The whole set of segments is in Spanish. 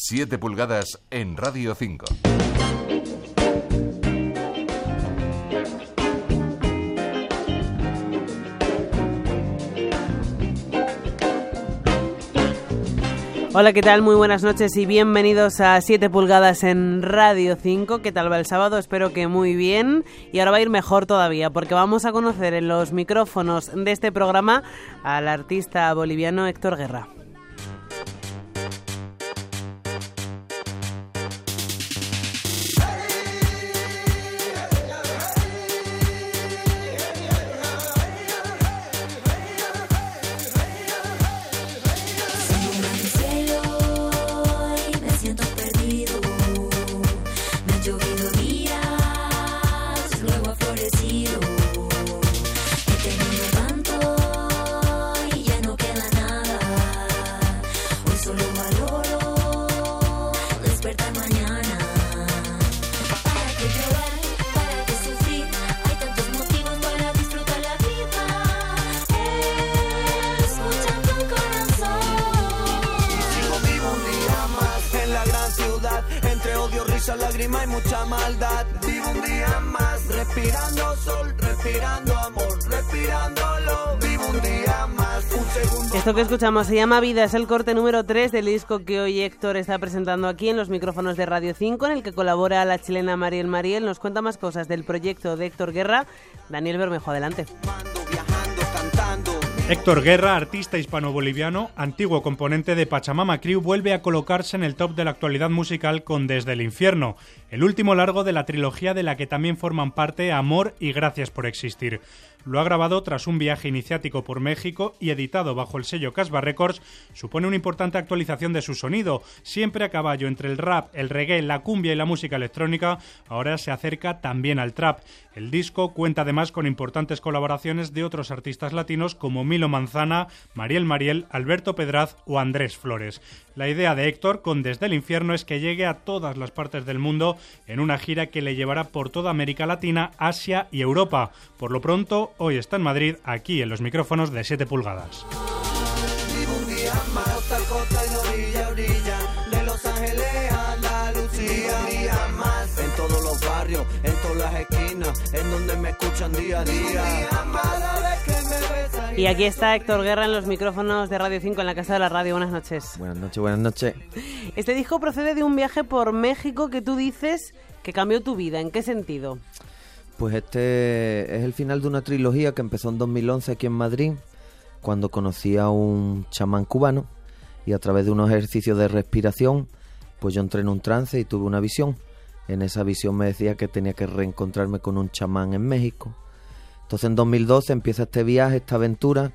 7 pulgadas en Radio 5. Hola, ¿qué tal? Muy buenas noches y bienvenidos a 7 pulgadas en Radio 5. ¿Qué tal va el sábado? Espero que muy bien. Y ahora va a ir mejor todavía porque vamos a conocer en los micrófonos de este programa al artista boliviano Héctor Guerra. Que escuchamos se llama Vida, es el corte número 3 del disco que hoy Héctor está presentando aquí en los micrófonos de Radio 5, en el que colabora la chilena Mariel Mariel. Nos cuenta más cosas del proyecto de Héctor Guerra. Daniel Bermejo, adelante. Héctor Guerra, artista hispano-boliviano, antiguo componente de Pachamama Crew, vuelve a colocarse en el top de la actualidad musical con Desde el Infierno, el último largo de la trilogía de la que también forman parte Amor y Gracias por Existir. Lo ha grabado tras un viaje iniciático por México y editado bajo el sello Casbah Records, supone una importante actualización de su sonido, siempre a caballo entre el rap, el reggae, la cumbia y la música electrónica, ahora se acerca también al trap. El disco cuenta además con importantes colaboraciones de otros artistas latinos como Milo Manzana, Mariel Mariel, Alberto Pedraz o Andrés Flores. La idea de Héctor con Desde el Infierno es que llegue a todas las partes del mundo en una gira que le llevará por toda América Latina, Asia y Europa. Por lo pronto, hoy está en Madrid, aquí en los micrófonos de 7 pulgadas. En todas las esquinas, en donde me escuchan día a día. Y aquí está Héctor Guerra en los micrófonos de Radio 5 en la Casa de la Radio. Buenas noches. Buenas noches, buenas noches. Este disco procede de un viaje por México que tú dices que cambió tu vida. ¿En qué sentido? Pues este es el final de una trilogía que empezó en 2011 aquí en Madrid, cuando conocí a un chamán cubano y a través de unos ejercicios de respiración, pues yo entré en un trance y tuve una visión. En esa visión me decía que tenía que reencontrarme con un chamán en México entonces en 2012 empieza este viaje, esta aventura,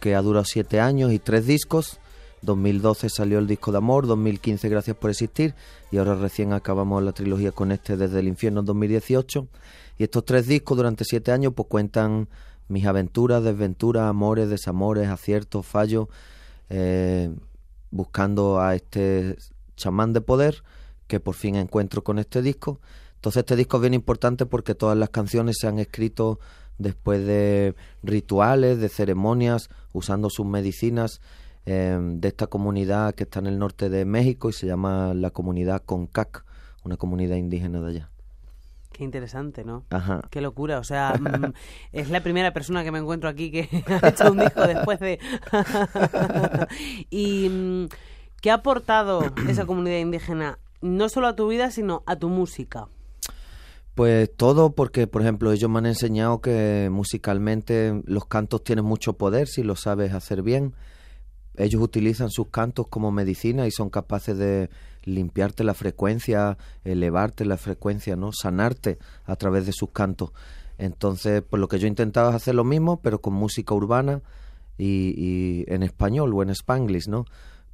que ha durado siete años y tres discos. 2012 salió el disco de amor, 2015 Gracias por existir y ahora recién acabamos la trilogía con este desde el infierno en 2018. Y estos tres discos durante siete años pues cuentan mis aventuras, desventuras, amores, desamores, aciertos, fallos, eh, buscando a este chamán de poder que por fin encuentro con este disco entonces este disco es bien importante porque todas las canciones se han escrito después de rituales, de ceremonias, usando sus medicinas em, de esta comunidad que está en el norte de México y se llama la comunidad Concac, una comunidad indígena de allá. Qué interesante, ¿no? Ajá. Qué locura. O sea, mm, es la primera persona que me encuentro aquí que ha hecho un disco después de... y mm, ¿qué ha aportado esa comunidad indígena no solo a tu vida, sino a tu música? Pues todo porque, por ejemplo, ellos me han enseñado que musicalmente los cantos tienen mucho poder si lo sabes hacer bien. Ellos utilizan sus cantos como medicina y son capaces de limpiarte la frecuencia, elevarte la frecuencia, ¿no? Sanarte a través de sus cantos. Entonces, pues lo que yo intentaba es hacer lo mismo, pero con música urbana y, y en español o en spanglish, ¿no?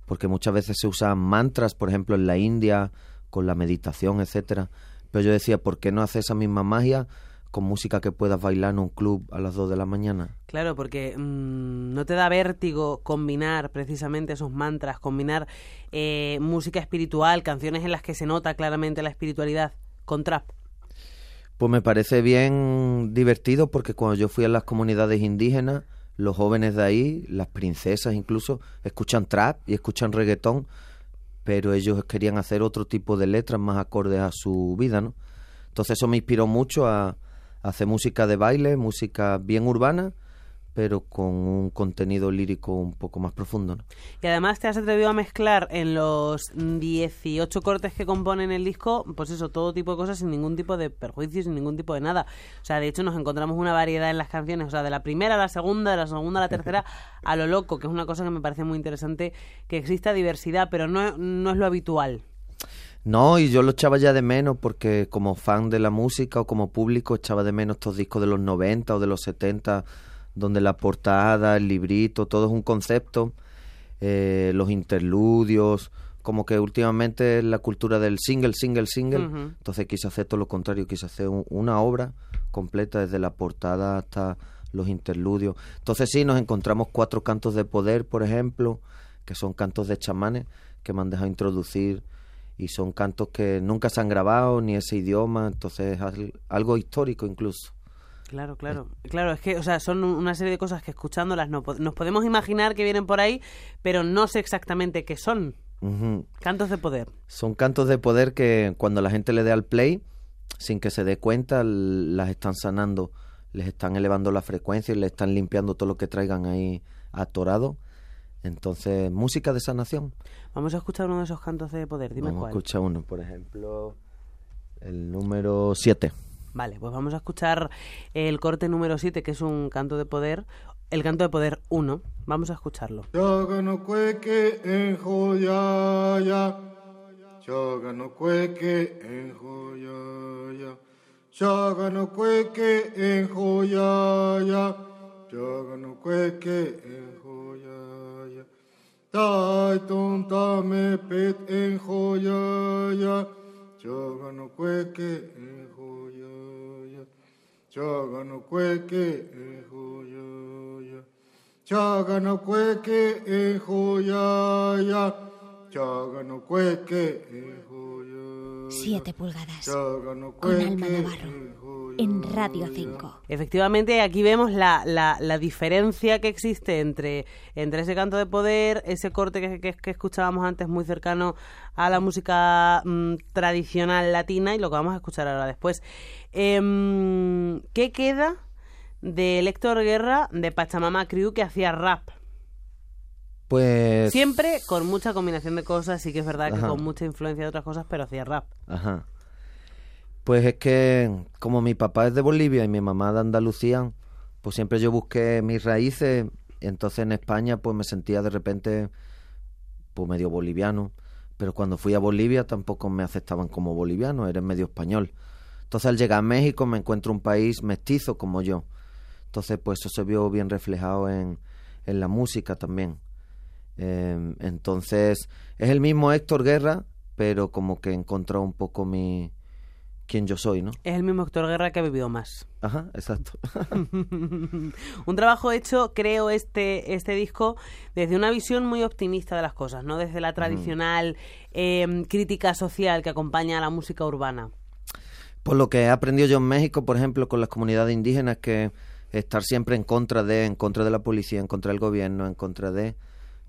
Porque muchas veces se usan mantras, por ejemplo, en la India, con la meditación, etcétera pero yo decía, ¿por qué no hacer esa misma magia con música que puedas bailar en un club a las 2 de la mañana? Claro, porque mm, no te da vértigo combinar precisamente esos mantras, combinar eh, música espiritual, canciones en las que se nota claramente la espiritualidad con trap. Pues me parece bien divertido porque cuando yo fui a las comunidades indígenas, los jóvenes de ahí, las princesas incluso, escuchan trap y escuchan reggaetón pero ellos querían hacer otro tipo de letras más acordes a su vida, ¿no? Entonces eso me inspiró mucho a, a hacer música de baile, música bien urbana, pero con un contenido lírico un poco más profundo. ¿no? Y además te has atrevido a mezclar en los 18 cortes que componen el disco, pues eso, todo tipo de cosas sin ningún tipo de perjuicio, sin ningún tipo de nada. O sea, de hecho nos encontramos una variedad en las canciones, o sea, de la primera a la segunda, de la segunda a la tercera, a lo loco, que es una cosa que me parece muy interesante, que exista diversidad, pero no, no es lo habitual. No, y yo lo echaba ya de menos porque como fan de la música o como público echaba de menos estos discos de los 90 o de los 70 donde la portada, el librito, todo es un concepto, eh, los interludios, como que últimamente la cultura del single, single, single, entonces quise hacer todo lo contrario, quise hacer un- una obra completa desde la portada hasta los interludios. Entonces sí, nos encontramos cuatro cantos de poder, por ejemplo, que son cantos de chamanes que me han dejado introducir y son cantos que nunca se han grabado ni ese idioma, entonces es al- algo histórico incluso. Claro, claro. Claro, es que, o sea, son una serie de cosas que escuchándolas no nos podemos imaginar que vienen por ahí, pero no sé exactamente qué son. Cantos de poder. Son cantos de poder que cuando la gente le dé al play, sin que se dé cuenta, las están sanando, les están elevando la frecuencia y le están limpiando todo lo que traigan ahí atorado. Entonces, música de sanación. Vamos a escuchar uno de esos cantos de poder. Dime Vamos a cuál. escuchar uno, por ejemplo, el número 7. Vale, pues vamos a escuchar el corte número 7, que es un canto de poder. El canto de poder 1. Vamos a escucharlo. Chaga no cueque en joyaya. Chaga no cueque en joyaya. Chaga no cueque en joyaya. Chaga no cueque en joyaya. Tai tonta me pet en joyaya. Chaga no cueque en joyaya. Chaga no cueque en joyaya. Chaga no cueque en joyaya. Chaga no cueque en joyaya. 7 pulgadas. Con Alma Navarro. en Radio 5. Efectivamente, aquí vemos la, la, la diferencia que existe entre, entre ese canto de poder, ese corte que, que- que escuchábamos antes muy cercano a la música mm, tradicional latina y lo que vamos a escuchar ahora después. Em, ¿Qué queda del Héctor Guerra de Pachamama Crew que hacía rap? Siempre con mucha combinación de cosas, sí que es verdad que con mucha influencia de otras cosas, pero hacía rap. Ajá. Pues es que como mi papá es de Bolivia y mi mamá de Andalucía, pues siempre yo busqué mis raíces. Entonces en España pues me sentía de repente pues medio boliviano. Pero cuando fui a Bolivia tampoco me aceptaban como boliviano, eres medio español. Entonces al llegar a México me encuentro un país mestizo como yo. Entonces pues eso se vio bien reflejado en, en la música también. Eh, entonces es el mismo Héctor Guerra, pero como que he encontrado un poco mi quién yo soy, ¿no? Es el mismo Héctor Guerra que ha vivido más. Ajá, exacto. un trabajo hecho, creo, este, este disco desde una visión muy optimista de las cosas, no desde la tradicional eh, crítica social que acompaña a la música urbana. Por lo que he aprendido yo en México, por ejemplo, con las comunidades indígenas, que estar siempre en contra de, en contra de la policía, en contra del gobierno, en contra de,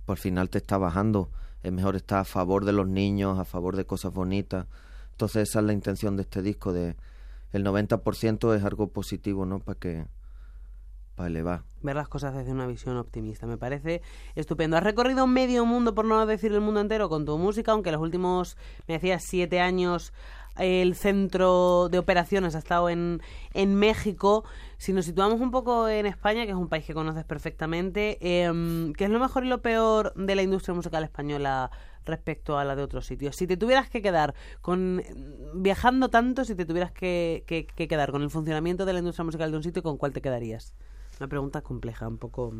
por final te está bajando. Es mejor estar a favor de los niños, a favor de cosas bonitas. Entonces esa es la intención de este disco, de el 90% es algo positivo, ¿no? Para que, para elevar. Ver las cosas desde una visión optimista. Me parece estupendo. Has recorrido medio mundo, por no decir el mundo entero, con tu música, aunque los últimos, me decías, siete años el centro de operaciones ha estado en, en México. Si nos situamos un poco en España, que es un país que conoces perfectamente, eh, ¿qué es lo mejor y lo peor de la industria musical española respecto a la de otros sitios? Si te tuvieras que quedar con viajando tanto, si te tuvieras que, que, que quedar con el funcionamiento de la industria musical de un sitio, ¿con cuál te quedarías? Una pregunta compleja, un poco...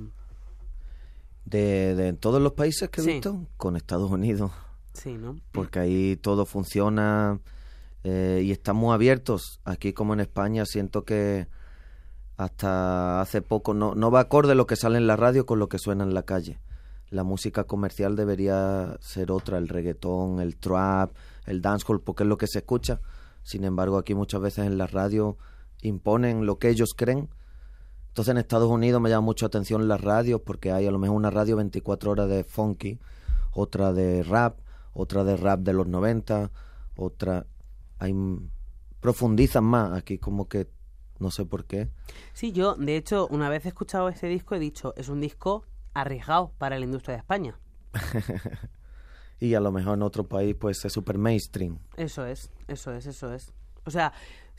De, de todos los países que he Sí. visto, con Estados Unidos. Sí, ¿no? porque ahí todo funciona eh, y estamos abiertos. Aquí como en España siento que hasta hace poco no, no va acorde lo que sale en la radio con lo que suena en la calle. La música comercial debería ser otra, el reggaetón, el trap, el dancehall, porque es lo que se escucha. Sin embargo, aquí muchas veces en la radio imponen lo que ellos creen. Entonces en Estados Unidos me llama mucho atención las radios porque hay a lo mejor una radio 24 horas de funky, otra de rap, otra de rap de los 90, otra... Hay, profundizan más aquí como que no sé por qué. Sí, yo, de hecho, una vez he escuchado este disco he dicho, es un disco arriesgado para la industria de España. y a lo mejor en otro país pues es super mainstream. Eso es, eso es, eso es. O sea,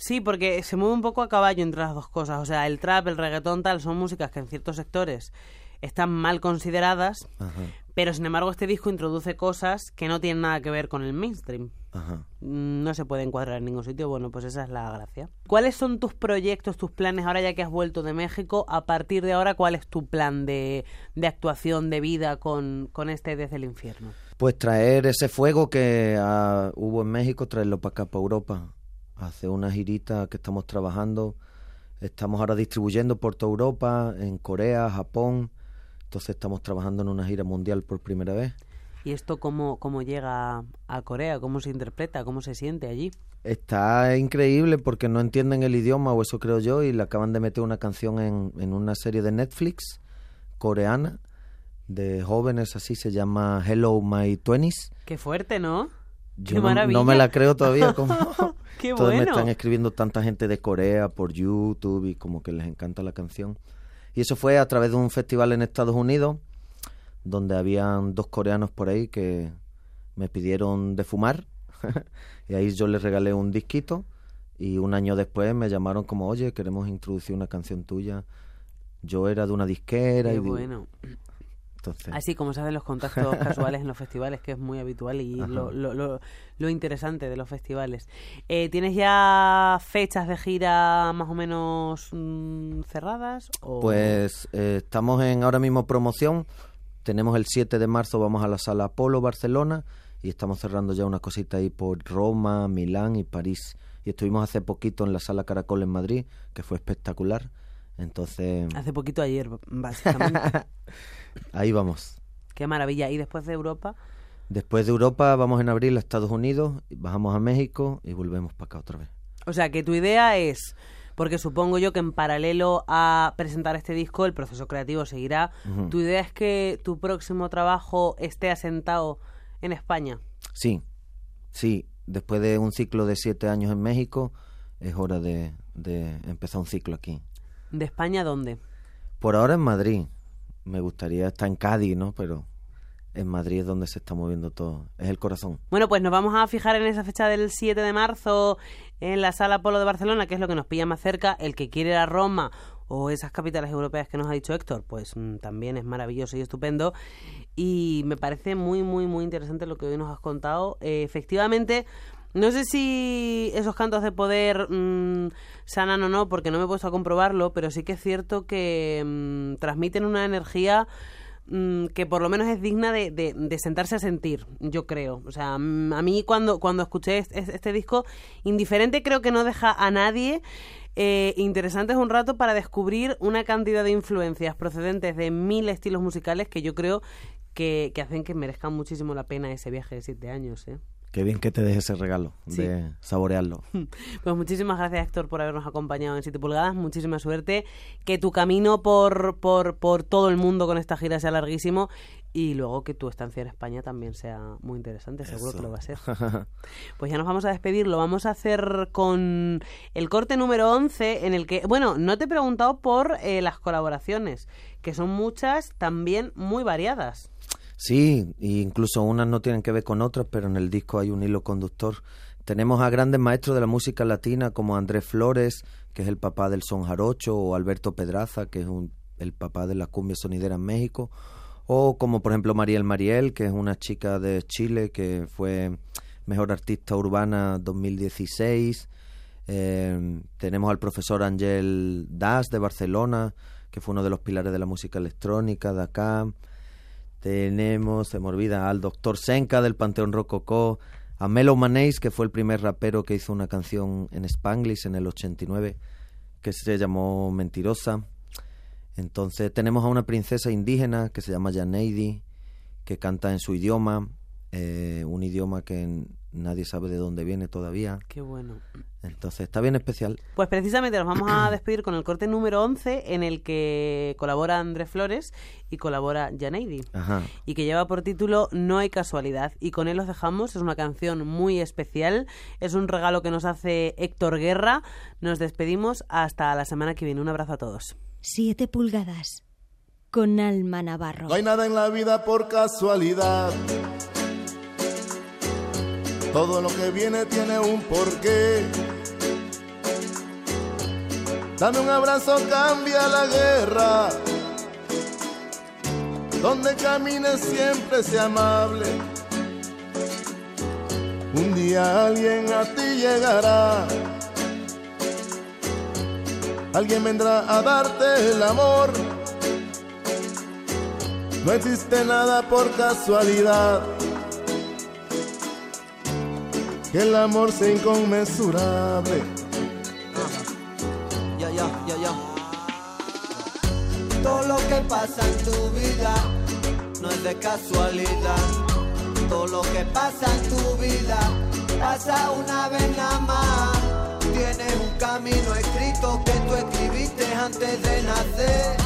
sí, porque se mueve un poco a caballo entre las dos cosas. O sea, el trap, el reggaetón, tal, son músicas que en ciertos sectores están mal consideradas, Ajá, pero sin embargo este disco introduce cosas que no tienen nada que ver con el mainstream. ajá. Mm, No se puede encuadrar en ningún sitio, bueno, pues esa es la gracia. ¿Cuáles son tus proyectos, tus planes ahora ya que has vuelto de México? A partir de ahora, ¿cuál es tu plan de, de actuación, de vida con, con este Desde el Infierno? Pues traer ese fuego que ah, hubo en México, traerlo para acá, para Europa. Hacer una girita que estamos trabajando. Estamos ahora distribuyendo por toda Europa, en Corea, Japón. Entonces estamos trabajando en una gira mundial por primera vez. ¿Y esto cómo, cómo llega a Corea? ¿Cómo se interpreta? ¿Cómo se siente allí? Está increíble porque no entienden el idioma, o eso creo yo, y le acaban de meter una canción en, en una serie de Netflix coreana de jóvenes, así se llama Hello My Twenties. Qué fuerte, ¿no? Yo Qué no, no me la creo todavía. Como... Qué Entonces me bueno. están escribiendo tanta gente de Corea por YouTube y como que les encanta la canción. Y eso fue a través de un festival en Estados Unidos donde habían dos coreanos por ahí que me pidieron de fumar y ahí yo les regalé un disquito y un año después me llamaron como, oye, queremos introducir una canción tuya. Yo era de una disquera Qué y digo, bueno. Entonces Así como se hacen los contactos casuales en los festivales, que es muy habitual y lo, lo, lo, lo interesante de los festivales. Eh, ¿Tienes ya fechas de gira más o menos mm, cerradas? O... Pues eh, estamos en ahora mismo promoción. Tenemos el 7 de marzo, vamos a la sala Apolo Barcelona y estamos cerrando ya una cosita ahí por Roma, Milán y París. Y estuvimos hace poquito en la sala Caracol en Madrid, que fue espectacular. Entonces, Hace poquito ayer, básicamente. ahí vamos. Qué maravilla. ¿Y después de Europa? Después de Europa vamos en abril a Estados Unidos, bajamos a México y volvemos para acá otra vez. O sea, que tu idea es, porque supongo yo que en paralelo a presentar este disco, el proceso creativo seguirá. Tu idea es que tu próximo trabajo esté asentado en España. Sí, sí. Después de un ciclo de siete años en México, es hora de, de empezar un ciclo aquí. ¿De España dónde? Por ahora en Madrid. Me gustaría estar en Cádiz, ¿no? Pero en Madrid es donde se está moviendo todo. Es el corazón. Bueno, pues nos vamos a fijar en esa fecha del 7 de marzo en la Sala Polo de Barcelona, que es lo que nos pilla más cerca. El que quiere ir a Roma o esas capitales europeas que nos ha dicho Héctor, pues mm, también es maravilloso y estupendo. Y me parece muy, muy, muy interesante lo que hoy nos has contado. Eh, efectivamente, no sé si esos cantos de poder mm, sanan o no, porque no me he puesto a comprobarlo, pero sí que es cierto que mm, transmiten una energía mm, que por lo menos es digna de, sentarse a sentir, yo creo. O sea, a mí cuando, cuando escuché este, disco, indiferente creo que no deja a nadie. Eh, interesante es un rato para descubrir una cantidad de influencias procedentes de mil estilos musicales que yo creo que, que hacen que merezcan muchísimo la pena ese viaje de siete años. ¿eh? Qué bien que te deje ese regalo Sí. de saborearlo. Pues muchísimas gracias Héctor por habernos acompañado en 7 pulgadas, muchísima suerte, que tu camino por, por, por todo el mundo con esta gira sea larguísimo y luego que tu estancia en España también sea muy interesante, seguro Eso. que lo va a ser. Pues ya nos vamos a despedir, lo vamos a hacer con el corte número 11 en el que, bueno, no te he preguntado por eh, las colaboraciones, que son muchas, también muy variadas. Sí, e incluso unas no tienen que ver con otras, pero en el disco hay un hilo conductor. Tenemos a grandes maestros de la música latina como Andrés Flores, que es el papá del son jarocho, o Alberto Pedraza, que es un- el papá de la cumbia sonidera en México, o como por ejemplo Mariel Mariel, que es una chica de Chile que fue mejor artista urbana 2016. Eh, tenemos al profesor Ángel Das de Barcelona, que fue uno de los pilares de la música electrónica de acá. Tenemos, se me olvida, al doctor Senka del Panteón Rococó, a Melo Manéis, que fue el primer rapero que hizo una canción en Spanglish en el 89, que se llamó Mentirosa. Entonces tenemos a una princesa indígena que se llama Janeidi, que canta en su idioma, eh, un idioma que nadie sabe de dónde viene todavía. Qué bueno. Entonces está bien especial. Pues precisamente nos vamos a despedir con el corte número 11 en el que colabora Andrés Flores y colabora Janeidi. Ajá. Y que lleva por título No hay casualidad. Y con él los dejamos. Es una canción muy especial. Es un regalo que nos hace Héctor Guerra. Nos despedimos hasta la semana que viene. Un abrazo a todos. Siete pulgadas. Con Alma Navarro. No hay nada en la vida por casualidad. Todo lo que viene tiene un porqué. Dame un abrazo, cambia la guerra. Donde camines siempre sea amable. Un día alguien a ti llegará. Alguien vendrá a darte el amor. No existe nada por casualidad que el amor sea inconmensurable. Ya, ya, ya, ya. Todo lo que pasa en tu vida no es de casualidad. Todo lo que pasa en tu vida pasa una vez nada más. Tienes un camino escrito que tú escribiste antes de nacer.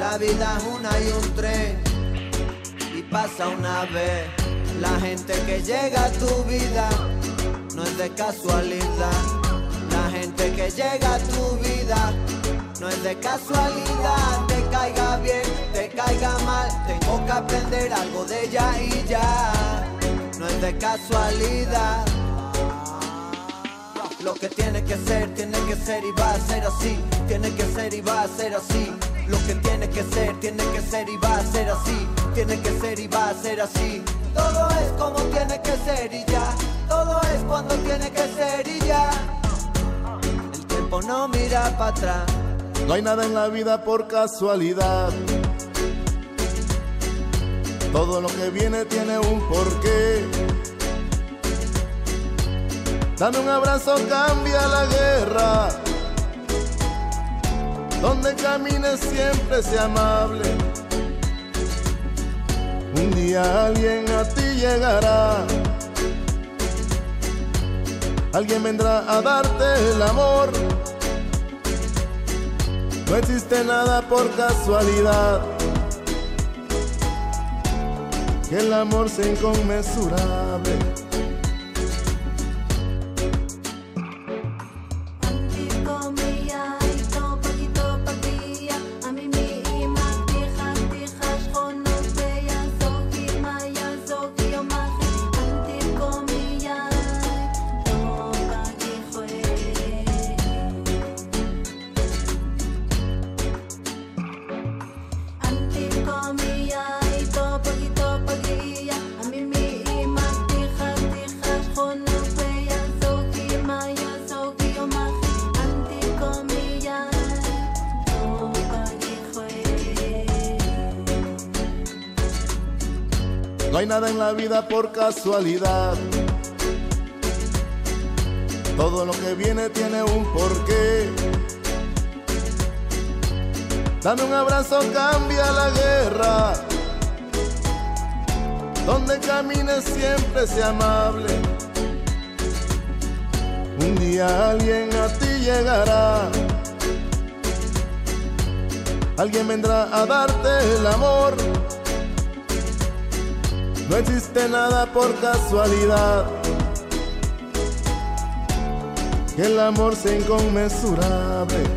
La vida es una y un tren y pasa una vez. La gente que llega a tu vida no es de casualidad. La gente que llega a tu vida no es de casualidad. Te caiga bien, te caiga mal, tengo que aprender algo de ella y ya. No es de casualidad. Lo que tiene que ser, tiene que ser y va a ser así. Tiene que ser y va a ser así. Lo que tiene que ser, tiene que ser y va a ser así. Tiene que ser y va a ser así. Todo es como tiene que ser y ya. Todo es cuando tiene que ser y ya. El tiempo no mira para atrás. No hay nada en la vida por casualidad. Todo lo que viene tiene un porqué. Dame un abrazo, cambia la guerra. Donde camines siempre sea amable. Un día alguien a ti llegará. Alguien vendrá a darte el amor. No existe nada por casualidad. Que el amor sea inconmensurable. Nada en la vida por casualidad. Todo lo que viene tiene un porqué. Dame un abrazo, cambia la guerra. Donde camines siempre sea amable. Un día alguien a ti llegará. Alguien vendrá a darte el amor. No existe nada por casualidad. Que el amor sea inconmensurable.